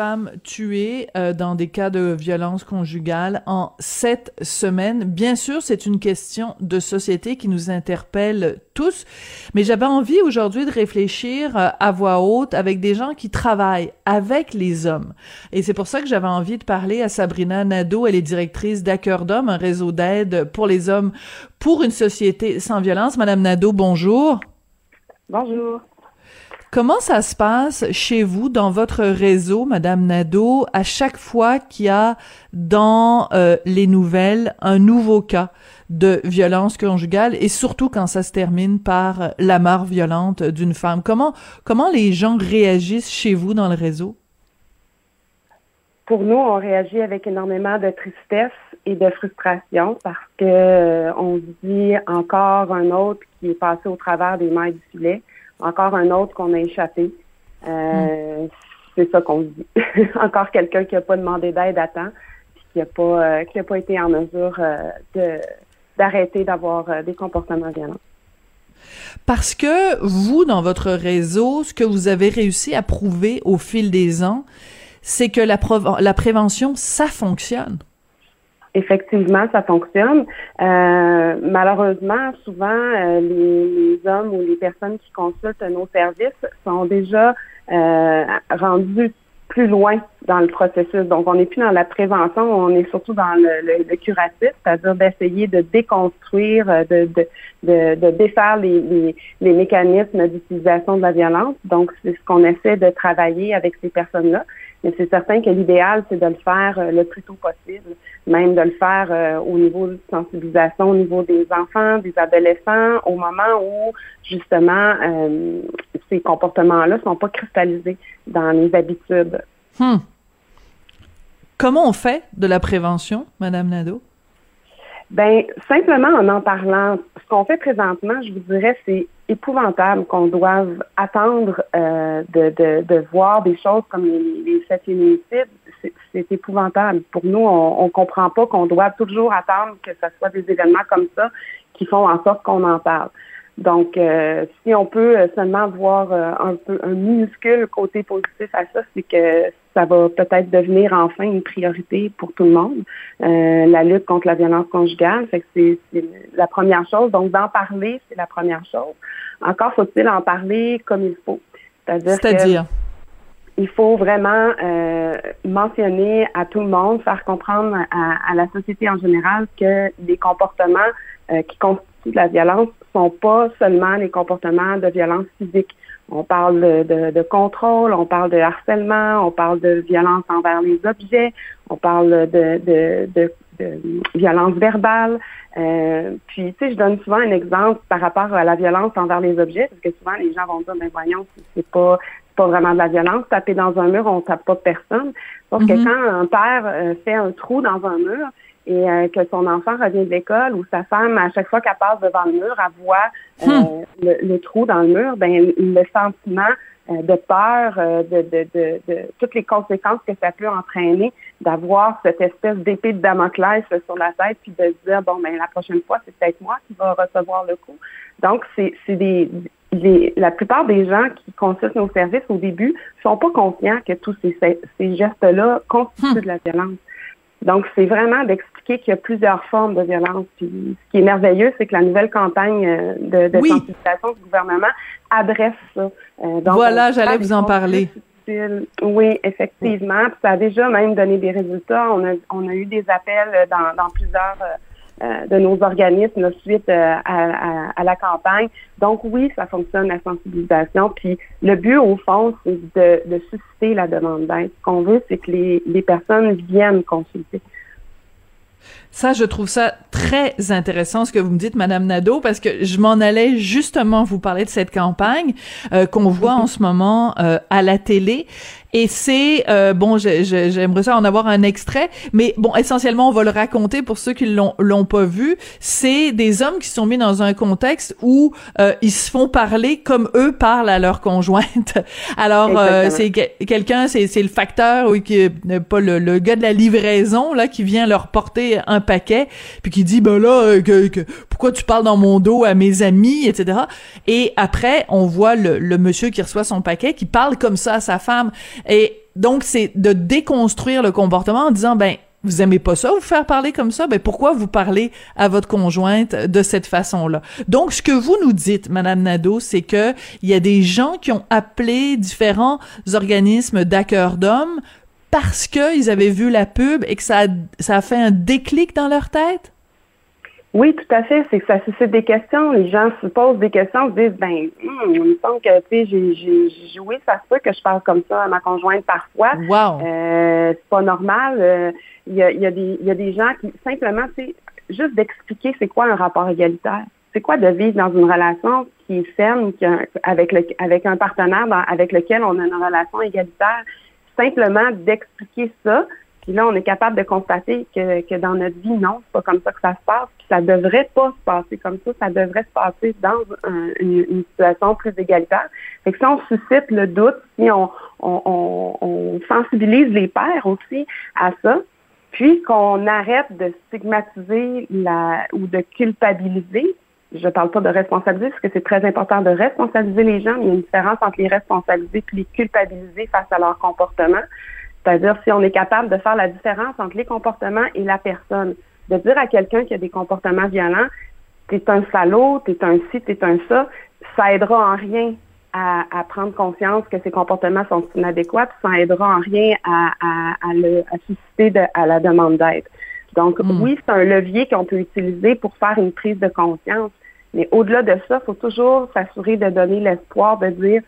Femmes tuées euh, dans des cas de violence conjugale en sept semaines. Bien sûr, c'est une question de société qui nous interpelle tous, mais j'avais envie aujourd'hui de réfléchir euh, à voix haute avec des gens qui travaillent avec les hommes. Et c'est pour ça que j'avais envie de parler à Sabrina Nadeau. Elle est directrice d'Acœur d'Hommes, un réseau d'aide pour les hommes pour une société sans violence. Madame Nadeau, bonjour. Bonjour. Comment ça se passe chez vous, dans votre réseau, Madame Nadeau, à chaque fois qu'il y a dans euh, les nouvelles un nouveau cas de violence conjugale et surtout quand ça se termine par la mort violente d'une femme? Comment, comment les gens réagissent chez vous dans le réseau? Pour nous, on réagit avec énormément de tristesse et de frustration parce que euh, on dit encore un autre qui est passé au travers des mailles du filet encore un autre qu'on a échappé. Euh, c'est ça qu'on dit. encore quelqu'un qui n'a pas demandé d'aide à temps, puis qui n'a pas, euh, qui pas été en mesure euh, de d'arrêter d'avoir des comportements violents. Parce que vous, dans votre réseau, ce que vous avez réussi à prouver au fil des ans, c'est que la prévention, ça fonctionne effectivement, ça fonctionne. Euh, malheureusement, souvent, euh, les, hommes ou les personnes qui consultent nos services sont déjà euh, rendus plus loin dans le processus. Donc, on n'est plus dans la prévention, on est surtout dans le, le, curatif, c'est-à-dire d'essayer de déconstruire, de, de, de, de défaire les, les, les mécanismes d'utilisation de la violence. Donc, c'est ce qu'on essaie de travailler avec ces personnes-là. Mais c'est certain que l'idéal, c'est de le faire euh, le plus tôt possible, même de le faire euh, au niveau de sensibilisation, au niveau des enfants, des adolescents, au moment où justement euh, ces comportements-là ne sont pas cristallisés dans les habitudes. Hmm. Comment on fait de la prévention, Madame Nadeau? Ben simplement en en parlant. Ce qu'on fait présentement, je vous dirais, c'est épouvantable qu'on doive attendre euh, de, voir des choses comme les, les féminicides. C'est épouvantable. Pour nous, on ne comprend pas qu'on doit toujours attendre que ce soit des événements comme ça qui font en sorte qu'on en parle. Donc, euh, si on peut seulement voir euh, un peu un minuscule côté positif à ça, c'est que ça va peut-être devenir enfin une priorité pour tout le monde, euh, la lutte contre la violence conjugale. Fait que c'est, la première chose. Donc, d'en parler, c'est la première chose. Encore faut-il en parler comme il faut. C'est-à-dire? il faut vraiment euh, mentionner à tout le monde, faire comprendre à, la société en général que les comportements euh, qui constituent la violence sont pas seulement les comportements de violence physique. On parle de, de, contrôle, on parle de harcèlement, on parle de violence envers les objets, on parle de, de, de, violence verbale. Euh, puis, tu sais, je donne souvent un exemple par rapport à la violence envers les objets, parce que souvent les gens vont dire, ben voyons, c'est pas pas vraiment de la violence. Taper dans un mur, on tape pas personne. Sauf que mm-hmm. quand un père euh, fait un trou dans un mur, et euh, que son enfant revient de l'école ou sa femme, à chaque fois qu'elle passe devant le mur, elle voit euh, hmm. le, trou dans le mur, ben le sentiment euh, de peur, de, de, de, de, toutes les conséquences que ça peut entraîner, d'avoir cette espèce d'épée de Damoclès sur la tête, puis de se dire bon ben la prochaine fois c'est peut-être moi qui va recevoir le coup. Donc c'est des la plupart des gens qui consultent nos services au début sont pas conscients que tous ces, ces gestes-là constituent hmm. de la violence. Donc, c'est vraiment d'expliquer qu'il y a plusieurs formes de violence. Puis, ce qui est merveilleux, c'est que la nouvelle campagne euh, de, de sensibilisation du gouvernement adresse ça. Euh, voilà, j'allais vous en parler. Oui, effectivement. Puis ça a déjà même donné des résultats. On a, on a eu des appels dans, dans plusieurs euh, euh, de nos organismes suite euh, à, la campagne. Donc oui, ça fonctionne la sensibilisation. Puis le but au fond, c'est de, de susciter la demande d'aide. Ce qu'on veut, c'est que les, les personnes viennent consulter. Ça, je trouve ça très intéressant ce que vous me dites, Madame Nadeau, parce que je m'en allais justement vous parler de cette campagne euh, qu'on voit en ce moment à la télé. Et c'est euh, bon, j'aimerais ça en avoir un extrait, mais bon, essentiellement, on va le raconter pour ceux qui l'ont l'ont pas vu. C'est des hommes qui sont mis dans un contexte où euh, ils se font parler comme eux parlent à leur conjointe. Alors, euh, c'est quelqu'un, c'est c'est le facteur, oui, qui pas le, le, gars de la livraison là qui vient leur porter un paquet, puis qui dit ben là que, que, pourquoi tu parles dans mon dos à mes amis etc et après on voit le, le monsieur qui reçoit son paquet qui parle comme ça à sa femme. Et donc c'est de déconstruire le comportement en disant ben vous aimez pas ça vous faire parler comme ça ben pourquoi vous parlez à votre conjointe de cette façon-là? Donc ce que vous nous dites madame Nadeau c'est que il y a des gens qui ont appelé différents organismes d'accueil d'hommes parce que ils avaient vu la pub et que ça ça a fait un déclic dans leur tête? Oui, tout à fait. C'est que ça suscite des questions. Les gens se posent des questions, se disent, ben, hmm, il me semble que, tu sais, j'ai joué, ça se peut que je parle comme ça à ma conjointe parfois. Wow. Euh, c'est pas normal. Euh, il y, a, y, a des, y a des gens qui, simplement, tu juste d'expliquer c'est quoi un rapport égalitaire. C'est quoi de vivre dans une relation qui est ferme, qui avec, le, avec un partenaire avec lequel on a une relation égalitaire? Simplement d'expliquer ça, puis là, on est capable de constater que, que dans notre vie, non, c'est pas comme ça que ça se passe. Puis ça devrait pas se passer comme ça. Ça devrait se passer dans une, situation plus égalitaire. Fait que si on suscite le doute, si on, sensibilise les pères aussi à ça, puis qu'on arrête de stigmatiser la ou de culpabiliser. Je ne parle pas de responsabiliser parce que c'est très important de responsabiliser les gens, mais il y a une différence entre les responsabiliser et les culpabiliser face à leur comportement. C'est-à-dire si on est capable de faire la différence entre les comportements et la personne. De dire à quelqu'un qui a des comportements violents, t'es un salaud, t'es un ci, t'es un ça, ça aidera en rien à, à, prendre conscience que ces comportements sont inadéquats, ça aidera en rien à, à, le, susciter de, à la demande d'aide. Donc hmm. oui, c'est un levier qu'on peut utiliser pour faire une prise de conscience, mais au-delà de ça, il faut toujours s'assurer de donner l'espoir de dire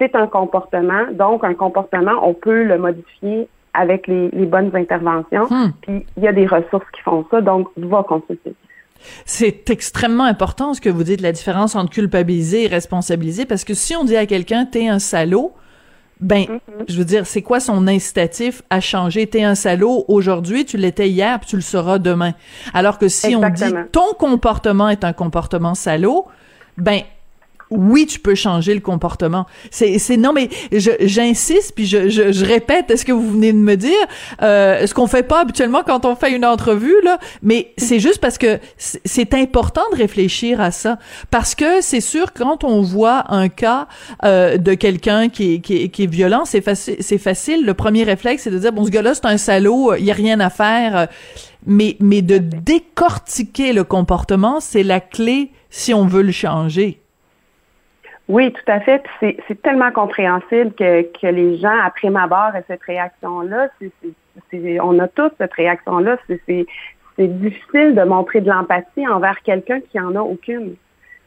c'est un comportement. Donc, un comportement, on peut le modifier avec les, bonnes interventions. Hmm. Puis, il y a des ressources qui font ça. Donc, va consulter. C'est extrêmement important ce que vous dites, la différence entre culpabiliser et responsabiliser, parce que si on dit à quelqu'un t'es un salaud, ben, mm-hmm. je veux dire, c'est quoi son incitatif à changer? T'es un salaud aujourd'hui, tu l'étais hier, puis tu le seras demain. Alors que si on dit ton comportement est un comportement salaud, ben, oui, tu peux changer le comportement. C'est, c'est non, mais j'insiste puis je, je, je, répète ce que vous venez de me dire, euh, ce qu'on fait pas habituellement quand on fait une entrevue là, mais c'est juste parce que c'est important de réfléchir à ça, parce que c'est sûr quand on voit un cas euh, de quelqu'un qui qui qui est violent, c'est facile, c'est facile. Le premier réflexe, c'est de dire bon, ce gars-là c'est un salaud, il y a rien à faire. Mais mais de décortiquer le comportement, c'est la clé si on veut le changer. Oui, tout à fait. C'est tellement compréhensible que, que les gens, après ma barre, aient cette réaction-là. on a tous cette réaction-là. C'est difficile de montrer de l'empathie envers quelqu'un qui en a aucune.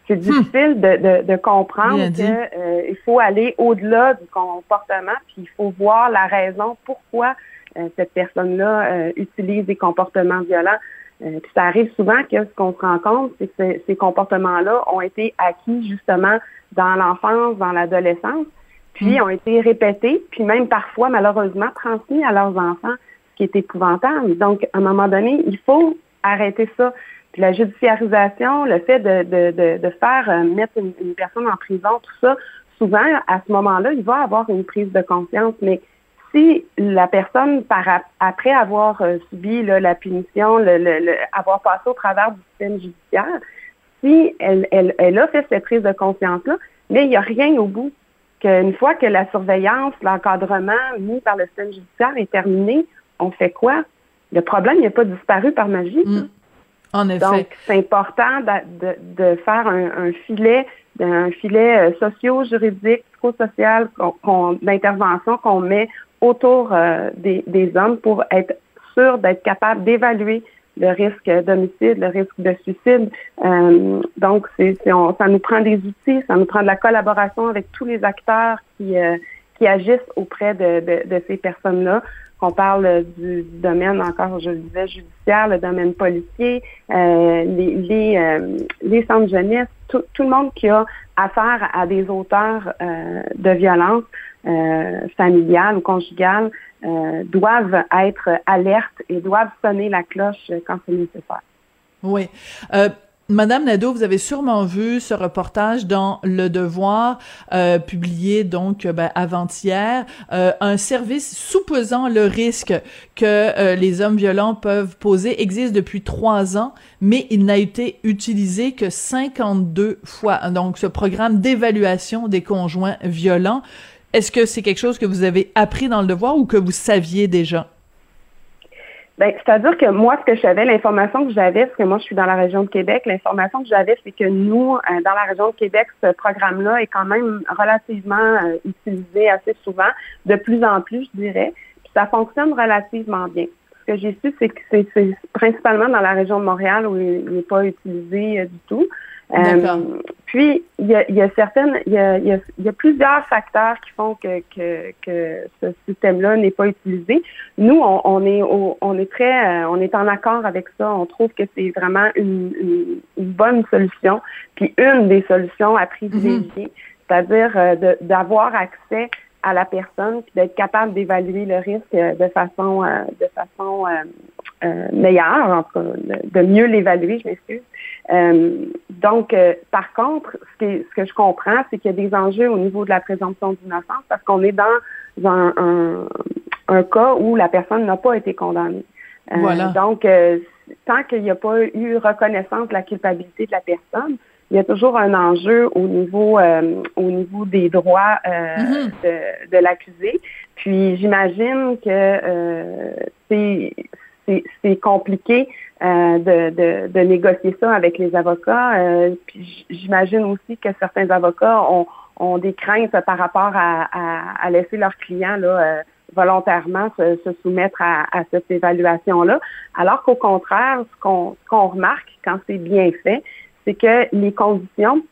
C'est hmm. difficile de, de, de, comprendre qu'il euh, faut aller au-delà du comportement, puis il faut voir la raison pourquoi euh, cette personne-là euh, utilise des comportements violents. Puis ça arrive souvent que ce qu'on se rend compte, c'est que ces comportements-là ont été acquis justement dans l'enfance, dans l'adolescence, puis mm. ont été répétés, puis même parfois, malheureusement, transmis à leurs enfants, ce qui est épouvantable. Donc, à un moment donné, il faut arrêter ça. Puis la judiciarisation, le fait de, de, de, faire euh, mettre une, personne en prison, tout ça, souvent, à ce moment-là, il va avoir une prise de conscience. Mais si la personne, par, après avoir euh, subi la punition, le, le, avoir passé au travers du système judiciaire, si elle, elle, elle a fait cette prise de conscience-là, mais il n'y a rien au bout. Qu'une fois que la surveillance, l'encadrement mis par le système judiciaire est terminé, on fait quoi? Le problème n'est pas disparu par magie. Mm. En effet. Donc, c'est important de, de, de faire un, un, filet, un filet euh, socio-juridique, psychosocial d'intervention qu'on met autour euh, des, hommes pour être sûr d'être capable d'évaluer le risque d'homicide, le risque de suicide. Euh, donc, ça nous prend des outils, ça nous prend de la collaboration avec tous les acteurs qui, euh, qui agissent auprès de, ces personnes-là. Qu'on parle du, domaine, encore, je le disais, judiciaire, le domaine policier, les, les centres jeunesse, tout, tout, le monde qui a affaire à des auteurs de violence familiale ou conjugale euh, doivent être alertes et doivent sonner la cloche quand c'est nécessaire. Oui. Euh, Madame Nadeau, vous avez sûrement vu ce reportage dans Le Devoir, euh, publié donc ben, avant-hier, euh, un service soupesant le risque que euh, les hommes violents peuvent poser existe depuis trois ans, mais il n'a été utilisé que 52 fois. Donc, ce programme d'évaluation des conjoints violents, est-ce que c'est quelque chose que vous avez appris dans Le Devoir ou que vous saviez déjà? Ben, c'est-à-dire que moi, ce que je savais, l'information que j'avais, parce que moi, je suis dans la région de Québec, l'information que j'avais, c'est que nous, euh, dans la région de Québec, ce programme-là est quand même relativement euh, utilisé assez souvent, de plus en plus, je dirais. Puis ça fonctionne relativement bien. Ce que j'ai su, c'est que c'est principalement dans la région de Montréal où il n'est pas utilisé euh, du tout. Euh, puis, il y a, y a, certaines, il y a, y a, plusieurs facteurs qui font que, que, que ce système-là n'est pas utilisé. Nous, on, on est on est très, euh, on est en accord avec ça. On trouve que c'est vraiment une, une, bonne solution, puis une des solutions à privilégier, mm-hmm. c'est-à-dire euh, d'avoir accès à la personne, puis d'être capable d'évaluer le risque de façon de façon meilleure, en tout cas, de mieux l'évaluer, je m'excuse. Euh, donc, euh, par contre, ce, qui ce, que je comprends, c'est qu'il y a des enjeux au niveau de la présomption d'innocence parce qu'on est dans un, un, un, cas où la personne n'a pas été condamnée. Euh, voilà. Donc, tant qu'il n'y a pas eu reconnaissance de la culpabilité de la personne, il y a toujours un enjeu au niveau au niveau des droits mm-hmm. de, de l'accusé. Puis j'imagine que c'est c'est compliqué euh, de, de, de, négocier ça avec les avocats. Euh, puis j'imagine aussi que certains avocats ont, ont, des craintes par rapport à, à, laisser leurs clients là, euh, volontairement se, se, soumettre à, à cette évaluation-là. Alors qu'au contraire, ce qu'on qu'on remarque quand c'est bien fait, c'est que les conditions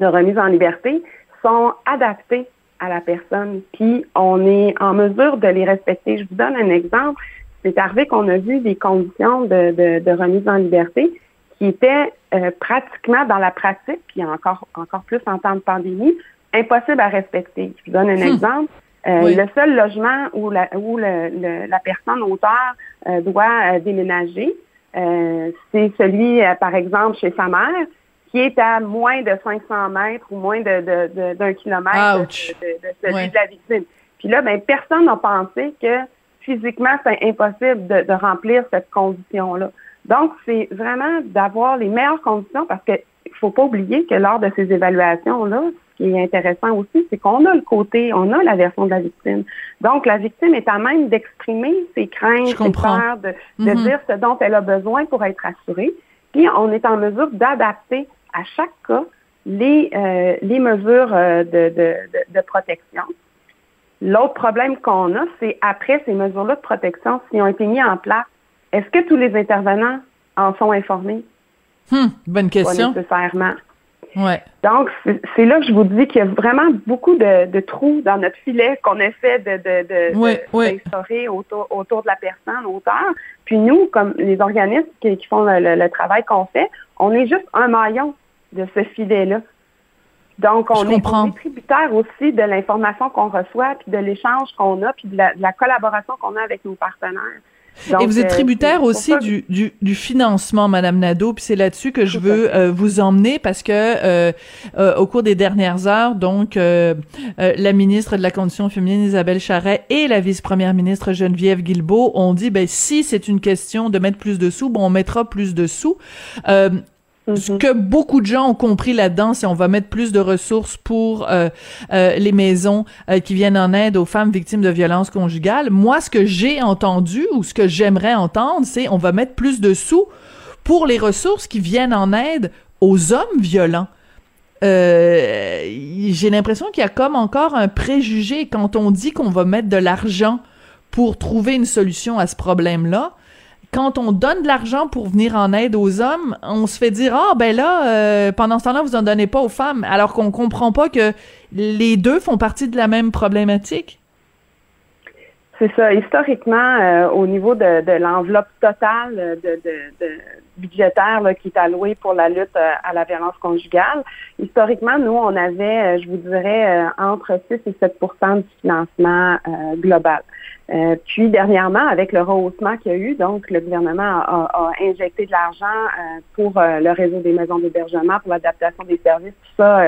de remise en liberté sont adaptées à la personne, puis on est en mesure de les respecter. Je vous donne un exemple c'est arrivé qu'on a vu des conditions de, de, remise en liberté qui étaient euh, pratiquement dans la pratique, puis encore, encore plus en temps de pandémie, impossibles à respecter. Je vous donne un hmm. exemple. Euh, le seul logement où la, où le, la personne auteur euh, doit déménager, c'est celui, par exemple, chez sa mère, qui est à moins de 500 mètres ou moins de, d'un kilomètre de, celui de la victime. Puis là, ben, personne n'a pensé que physiquement, c'est impossible de, remplir cette condition-là. Donc, c'est vraiment d'avoir les meilleures conditions parce qu'il ne faut pas oublier que lors de ces évaluations-là, qui est intéressant aussi, c'est qu'on a le côté, on a la version de la victime. Donc, la victime est à même d'exprimer ses craintes, ses peurs, de, de mm-hmm. dire ce dont elle a besoin pour être assurée. Puis, on est en mesure d'adapter à chaque cas les, euh, les mesures euh, de, de, de protection. L'autre problème qu'on a, c'est après ces mesures-là de protection, s'ils ont été mis en place, est-ce que tous les intervenants en sont informés? Hmm, bonne question. Pas nécessairement. Ouais. Donc, c'est là que je vous dis qu'il y a vraiment beaucoup de, trous dans notre filet qu'on essaie de, de, autour, autour de la personne, auteur. Puis nous, comme les organismes qui, font le travail qu'on fait, on est juste un maillon de ce filet-là. Donc, on est, tributaire aussi de l'information qu'on reçoit, puis de l'échange qu'on a, puis de la, collaboration qu'on a avec nos partenaires. Et vous êtes euh, tributaire aussi du, du, du, financement, Madame Nadeau, puis c'est là-dessus que je veux euh, vous emmener parce que euh, au cours des dernières heures, donc la ministre de la Condition féminine Isabelle Charret et la vice-première ministre Geneviève Guilbeault ont dit ben si c'est une question de mettre plus de sous, bon on mettra plus de sous. Ce mhm. que beaucoup de gens ont compris là-dedans, c'est on va mettre plus de ressources pour euh, euh, les maisons euh, qui viennent en aide aux femmes victimes de violences conjugales. Moi, ce que j'ai entendu ou ce que j'aimerais entendre, c'est on va mettre plus de sous pour les ressources qui viennent en aide aux hommes violents. j'ai l'impression qu'il y a comme encore un préjugé quand on dit qu'on va mettre de l'argent pour trouver une solution à ce problème-là quand on donne de l'argent pour venir en aide aux hommes, on se fait dire ah ben là euh, pendant ce temps-là vous en donnez pas aux femmes, alors qu'on comprend pas que les deux font partie de la même problématique. C'est ça. Historiquement, euh, au niveau de, l'enveloppe totale de, budgétaire qui est allouée pour la lutte euh, à la violence conjugale, historiquement, nous, on avait, je vous dirais, entre 6 et 7% du financement global. Euh, puis dernièrement, avec le rehaussement qu'il y a eu, donc le gouvernement a, injecté de l'argent euh, pour euh, le réseau des maisons d'hébergement, pour l'adaptation des services, tout ça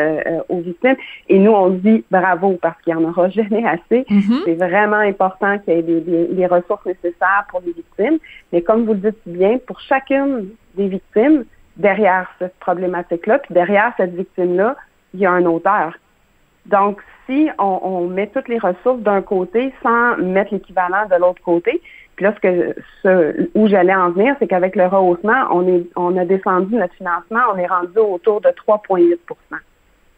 aux victimes. Et nous, on dit bravo parce qu'il n'y en aura jamais assez. Mm-hmm. C'est vraiment important qu'il y ait des, des, ressources nécessaires pour les victimes. Mais comme vous le dites bien, pour chacune des victimes, derrière cette problématique-là, puis derrière cette victime-là, il y a un auteur. Donc, si on, met toutes les ressources d'un côté sans mettre l'équivalent de l'autre côté, puis là, ce, où j'allais en venir, c'est qu'avec le rehaussement, on, est, on a descendu notre financement, on est rendu autour de 3,8%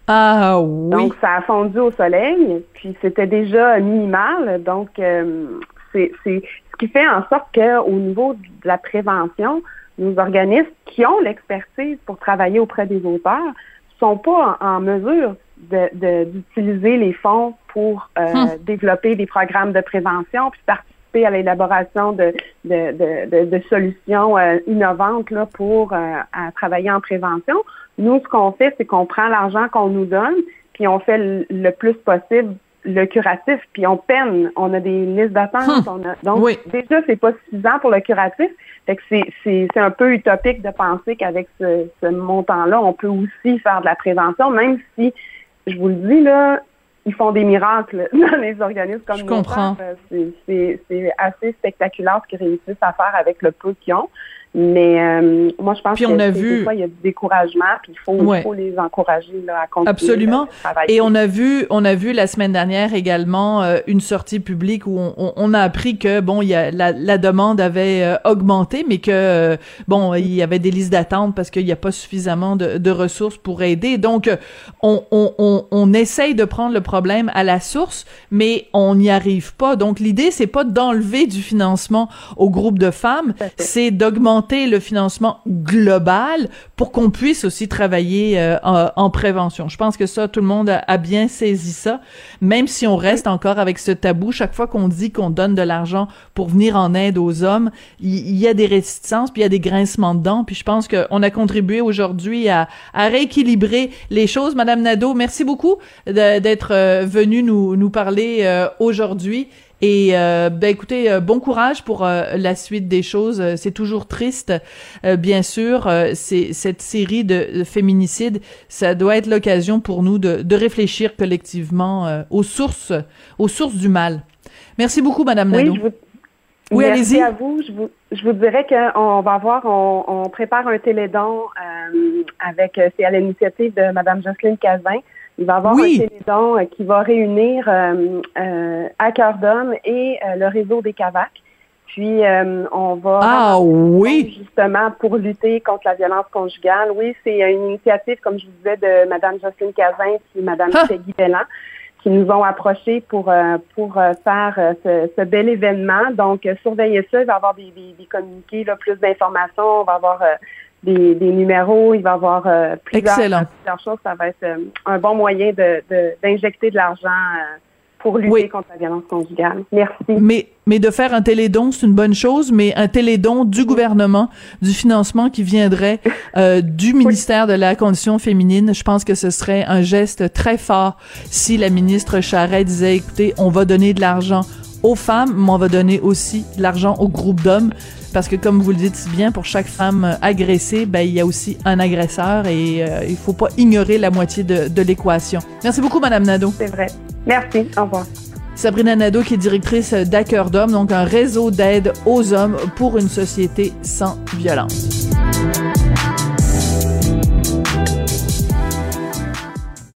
Ah oui. Donc, ça a fondu au soleil, puis c'était déjà minimal. Donc, euh, c'est ce qui fait en sorte qu'au niveau de la prévention, nos organismes qui ont l'expertise pour travailler auprès des auteurs sont pas en mesure d'utiliser les fonds pour euh, hmm. développer des programmes de prévention, puis participer à l'élaboration de, de, de, solutions euh, innovantes là, pour euh, travailler en prévention. Nous, ce qu'on fait, c'est qu'on prend l'argent qu'on nous donne, puis on fait le, plus possible le curatif, puis on peine, on a des listes d'attente, hmm. donc déjà c'est pas suffisant pour le curatif, fait que c'est un peu utopique de penser qu'avec ce, ce montant-là, on peut aussi faire de la prévention, même si je vous le dis, là, ils font des miracles dans les organismes comme je comprends. C'est assez spectaculaire ce qu'ils réussissent à faire avec le peu qu'ils ont. Mais euh, moi, je pense que a vu... des fois, il y a du découragement, puis il faut, il faut les encourager là, à continuer Absolument. Et on a vu, on a vu la semaine dernière également euh, une sortie publique où on, on, a appris que bon, il y a la, la demande avait euh, augmenté, mais que bon, il y avait des listes d'attente parce qu'il n'y a pas suffisamment de, de, ressources pour aider. Donc, on, on, on, essaye de prendre le problème à la source, mais on n'y arrive pas. Donc, l'idée, c'est pas d'enlever du financement au groupe de femmes, c'est d'augmenter le financement global pour qu'on puisse aussi travailler euh, en, prévention. Je pense que ça, tout le monde a, bien saisi ça, même si on reste encore avec ce tabou. Chaque fois qu'on dit qu'on donne de l'argent pour venir en aide aux hommes, il y, a des réticences, puis il y a des grincements dedans. Puis je pense qu'on a contribué aujourd'hui à, rééquilibrer les choses. Madame Nadeau, merci beaucoup d'être euh, venue nous, nous parler euh, aujourd'hui. Et euh, ben écoutez, euh, bon courage pour euh, la suite des choses. C'est toujours triste, bien sûr. c'est cette série de, féminicides, ça doit être l'occasion pour nous de, de réfléchir collectivement aux sources, aux sources du mal. Merci beaucoup, Madame oui, Nadeau. Je vous... Oui, Merci à vous. Je vous, je vous dirais qu'on va avoir, on, on, prépare un télédon avec, c'est à l'initiative de Madame Jocelyne Cazin. Il va y avoir un télédon euh, qui va réunir euh, euh, à cœur d'homme et euh, le réseau des CAVAC. Puis on va ah, oui. justement pour lutter contre la violence conjugale. Oui, c'est une initiative, comme je vous disais, de Mme Jocelyne Cazin et Mme ah. Peggy Bellan qui nous ont approchés pour pour faire ce, bel événement. Donc, surveillez ça. Il va y avoir des, des, communiqués, là, plus d'informations. On va avoir des, numéros, il va y avoir euh, plusieurs, choses. Ça va être euh, un bon moyen d'injecter de, de l'argent euh, pour lutter contre la violence conjugale. Merci. Mais, mais de faire un télédon, c'est une bonne chose, mais un télédon du gouvernement, du financement qui viendrait du ministère de la Condition féminine, je pense que ce serait un geste très fort si la ministre Charret disait, écoutez, on va donner de l'argent aux femmes, mais on va donner aussi de l'argent aux groupes d'hommes parce que comme vous le dites si bien, pour chaque femme euh, agressée, ben, il y a aussi un agresseur et euh, il faut pas ignorer la moitié de, de l'équation. Merci beaucoup, Madame Nadeau. C'est vrai. Merci. Au revoir. Sabrina Nadeau, qui est directrice d'Acœur d'Homme, donc un réseau d'aide aux hommes pour une société sans violence.